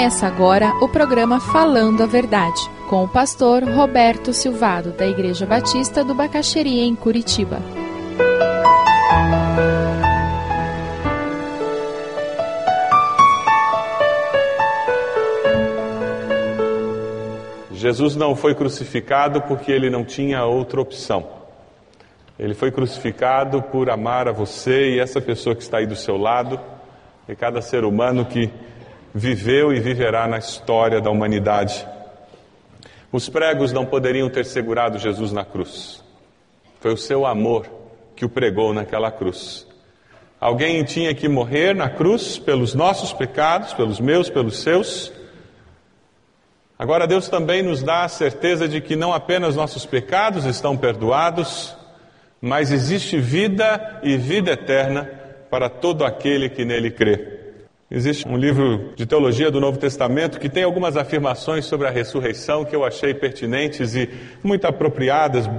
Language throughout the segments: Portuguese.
Começa agora o programa Falando a Verdade, com o pastor Roberto Silvado, da Igreja Batista do Bacaxeria, em Curitiba. Jesus não foi crucificado porque ele não tinha outra opção. Ele foi crucificado por amar a você e essa pessoa que está aí do seu lado, e cada ser humano que viveu e viverá na história da humanidade. Os pregos não poderiam ter segurado Jesus na cruz. Foi o seu amor que o pregou naquela cruz. Alguém tinha que morrer na cruz pelos nossos pecados, pelos meus, pelos seus. Agora, Deus também nos dá a certeza de que não apenas nossos pecados estão perdoados, mas existe vida e vida eterna para todo aquele que nele crê. Existe um livro de teologia do Novo Testamento que tem algumas afirmações sobre a ressurreição que eu achei pertinentes e muito apropriadas,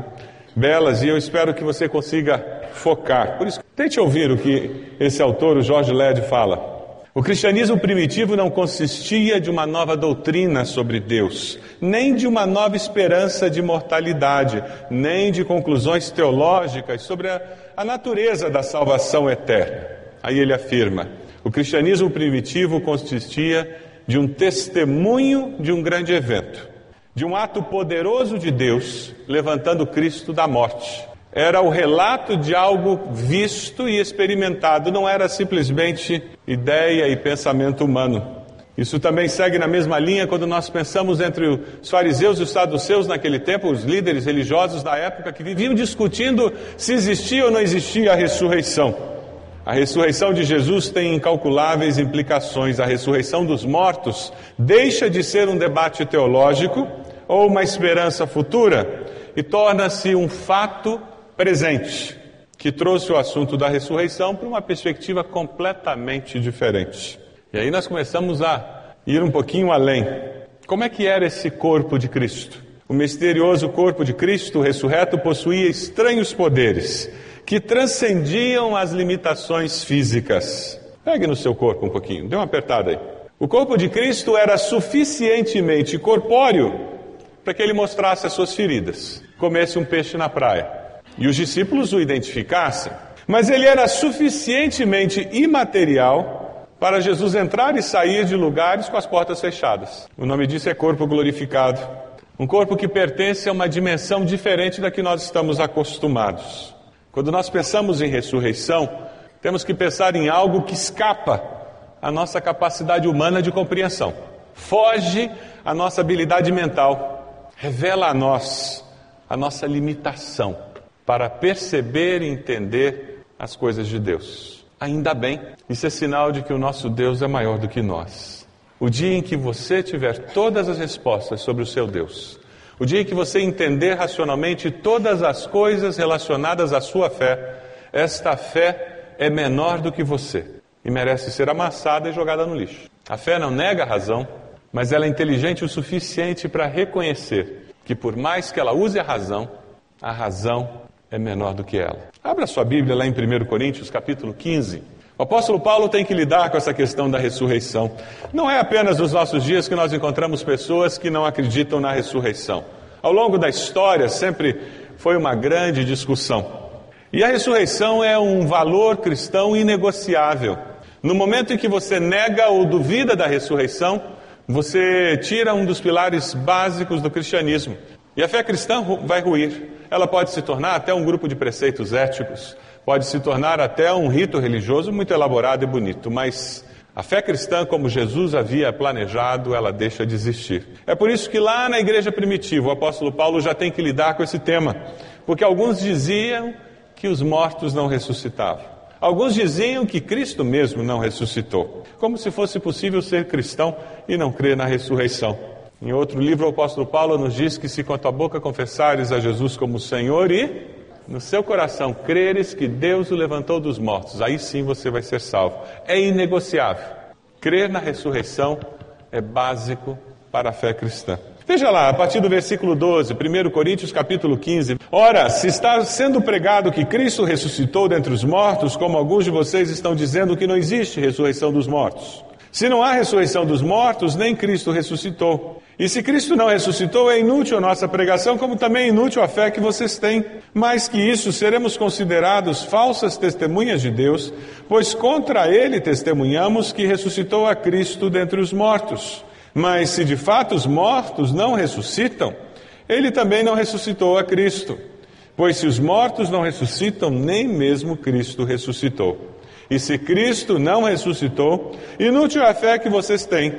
belas, e eu espero que você consiga focar. Por isso, tente ouvir o que esse autor, o Jorge Led, fala. O cristianismo primitivo não consistia de uma nova doutrina sobre Deus, nem de uma nova esperança de mortalidade, nem de conclusões teológicas sobre a, a natureza da salvação eterna. Aí ele afirma: o cristianismo primitivo consistia de um testemunho de um grande evento, de um ato poderoso de Deus levantando Cristo da morte. Era o relato de algo visto e experimentado, não era simplesmente ideia e pensamento humano. Isso também segue na mesma linha quando nós pensamos entre os fariseus e os saduceus naquele tempo, os líderes religiosos da época que viviam discutindo se existia ou não existia a ressurreição. A ressurreição de Jesus tem incalculáveis implicações. A ressurreição dos mortos deixa de ser um debate teológico ou uma esperança futura e torna-se um fato presente, que trouxe o assunto da ressurreição para uma perspectiva completamente diferente. E aí nós começamos a ir um pouquinho além. Como é que era esse corpo de Cristo? O misterioso corpo de Cristo ressurreto possuía estranhos poderes que transcendiam as limitações físicas. Pegue no seu corpo um pouquinho, dê uma apertada aí. O corpo de Cristo era suficientemente corpóreo para que ele mostrasse as suas feridas, comesse um peixe na praia e os discípulos o identificassem. Mas ele era suficientemente imaterial para Jesus entrar e sair de lugares com as portas fechadas. O nome disso é corpo glorificado. Um corpo que pertence a uma dimensão diferente da que nós estamos acostumados. Quando nós pensamos em ressurreição, temos que pensar em algo que escapa à nossa capacidade humana de compreensão, foge à nossa habilidade mental, revela a nós a nossa limitação para perceber e entender as coisas de Deus. Ainda bem, isso é sinal de que o nosso Deus é maior do que nós. O dia em que você tiver todas as respostas sobre o seu Deus, o dia em que você entender racionalmente todas as coisas relacionadas à sua fé, esta fé é menor do que você e merece ser amassada e jogada no lixo. A fé não nega a razão, mas ela é inteligente o suficiente para reconhecer que, por mais que ela use a razão, a razão é menor do que ela. Abra sua Bíblia lá em 1 Coríntios, capítulo 15. O apóstolo Paulo tem que lidar com essa questão da ressurreição. Não é apenas nos nossos dias que nós encontramos pessoas que não acreditam na ressurreição. Ao longo da história sempre foi uma grande discussão. E a ressurreição é um valor cristão inegociável. No momento em que você nega ou duvida da ressurreição, você tira um dos pilares básicos do cristianismo. E a fé cristã vai ruir. Ela pode se tornar até um grupo de preceitos éticos, pode se tornar até um rito religioso muito elaborado e bonito, mas a fé cristã, como Jesus havia planejado, ela deixa de existir. É por isso que lá na igreja primitiva, o apóstolo Paulo já tem que lidar com esse tema, porque alguns diziam que os mortos não ressuscitavam. Alguns diziam que Cristo mesmo não ressuscitou, como se fosse possível ser cristão e não crer na ressurreição. Em outro livro, o apóstolo Paulo nos diz que se com a tua boca confessares a Jesus como Senhor e no seu coração creres que Deus o levantou dos mortos, aí sim você vai ser salvo. É inegociável. Crer na ressurreição é básico para a fé cristã. Veja lá, a partir do versículo 12, 1 Coríntios capítulo 15. Ora, se está sendo pregado que Cristo ressuscitou dentre os mortos, como alguns de vocês estão dizendo que não existe ressurreição dos mortos. Se não há ressurreição dos mortos, nem Cristo ressuscitou. E se Cristo não ressuscitou, é inútil a nossa pregação, como também é inútil a fé que vocês têm. Mais que isso, seremos considerados falsas testemunhas de Deus, pois contra ele testemunhamos que ressuscitou a Cristo dentre os mortos. Mas se de fato os mortos não ressuscitam, ele também não ressuscitou a Cristo. Pois se os mortos não ressuscitam, nem mesmo Cristo ressuscitou. E se Cristo não ressuscitou, inútil é a fé que vocês têm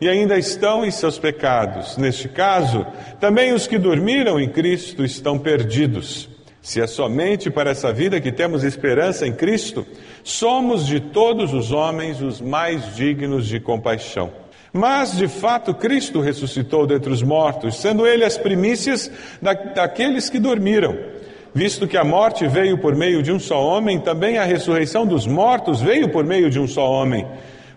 e ainda estão em seus pecados. Neste caso, também os que dormiram em Cristo estão perdidos. Se é somente para essa vida que temos esperança em Cristo, somos de todos os homens os mais dignos de compaixão. Mas, de fato, Cristo ressuscitou dentre os mortos, sendo ele as primícias da, daqueles que dormiram. Visto que a morte veio por meio de um só homem, também a ressurreição dos mortos veio por meio de um só homem.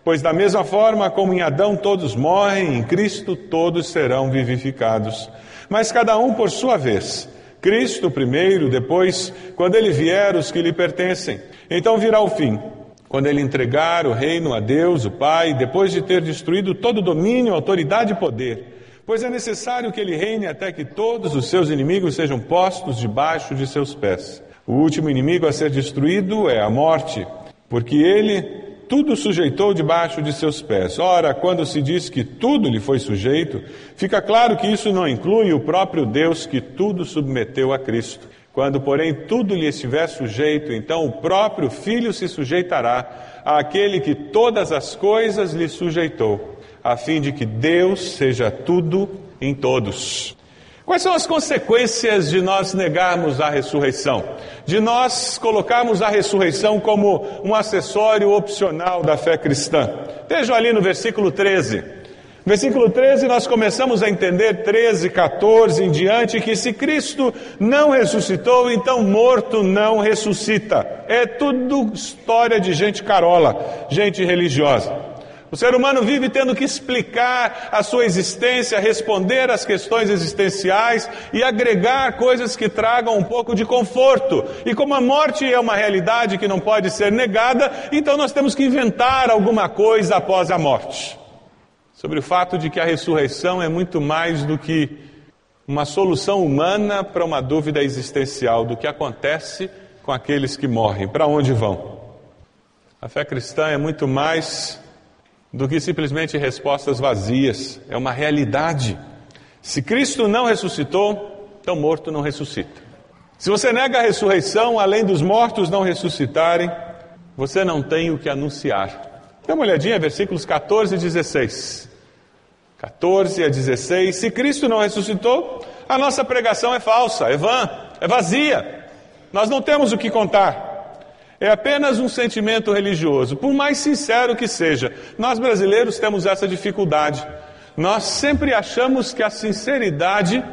Pois, da mesma forma como em Adão todos morrem, em Cristo todos serão vivificados. Mas cada um por sua vez. Cristo primeiro, depois, quando ele vier, os que lhe pertencem. Então virá o fim, quando ele entregar o reino a Deus, o Pai, depois de ter destruído todo domínio, autoridade e poder pois é necessário que ele reine até que todos os seus inimigos sejam postos debaixo de seus pés. O último inimigo a ser destruído é a morte, porque ele tudo sujeitou debaixo de seus pés. Ora, quando se diz que tudo lhe foi sujeito, fica claro que isso não inclui o próprio Deus que tudo submeteu a Cristo. Quando, porém, tudo lhe estiver sujeito, então o próprio Filho se sujeitará àquele que todas as coisas lhe sujeitou a fim de que Deus seja tudo em todos. Quais são as consequências de nós negarmos a ressurreição? De nós colocarmos a ressurreição como um acessório opcional da fé cristã? Vejam ali no versículo 13. Versículo 13, nós começamos a entender, 13, 14 em diante, que se Cristo não ressuscitou, então morto não ressuscita. É tudo história de gente carola, gente religiosa. O ser humano vive tendo que explicar a sua existência, responder às questões existenciais e agregar coisas que tragam um pouco de conforto. E como a morte é uma realidade que não pode ser negada, então nós temos que inventar alguma coisa após a morte. Sobre o fato de que a ressurreição é muito mais do que uma solução humana para uma dúvida existencial do que acontece com aqueles que morrem, para onde vão. A fé cristã é muito mais do que simplesmente respostas vazias, é uma realidade. Se Cristo não ressuscitou, então morto não ressuscita. Se você nega a ressurreição, além dos mortos não ressuscitarem, você não tem o que anunciar. Dê uma olhadinha, versículos 14 e 16. 14 a 16. Se Cristo não ressuscitou, a nossa pregação é falsa, é vã, é vazia. Nós não temos o que contar é apenas um sentimento religioso, por mais sincero que seja. Nós brasileiros temos essa dificuldade. Nós sempre achamos que a sinceridade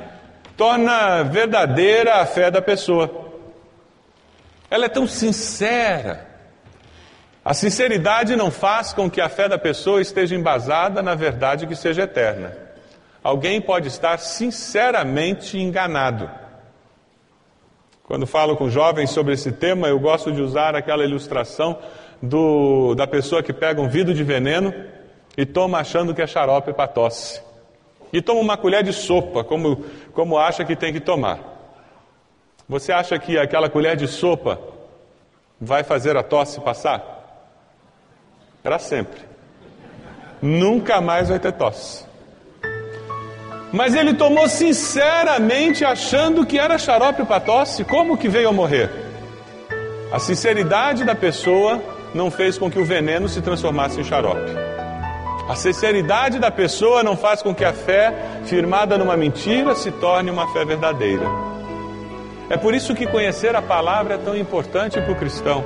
torna verdadeira a fé da pessoa. Ela é tão sincera. A sinceridade não faz com que a fé da pessoa esteja embasada na verdade que seja eterna. Alguém pode estar sinceramente enganado. Quando falo com jovens sobre esse tema, eu gosto de usar aquela ilustração do, da pessoa que pega um vidro de veneno e toma achando que é xarope para tosse. E toma uma colher de sopa, como, como acha que tem que tomar. Você acha que aquela colher de sopa vai fazer a tosse passar? Para sempre. Nunca mais vai ter tosse. Mas ele tomou sinceramente achando que era xarope para tosse, como que veio a morrer? A sinceridade da pessoa não fez com que o veneno se transformasse em xarope. A sinceridade da pessoa não faz com que a fé, firmada numa mentira, se torne uma fé verdadeira. É por isso que conhecer a palavra é tão importante para o cristão.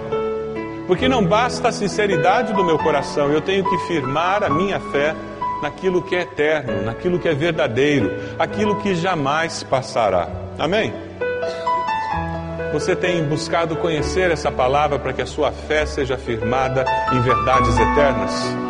Porque não basta a sinceridade do meu coração, eu tenho que firmar a minha fé naquilo que é eterno, naquilo que é verdadeiro, aquilo que jamais passará. Amém? Você tem buscado conhecer essa palavra para que a sua fé seja firmada em verdades eternas?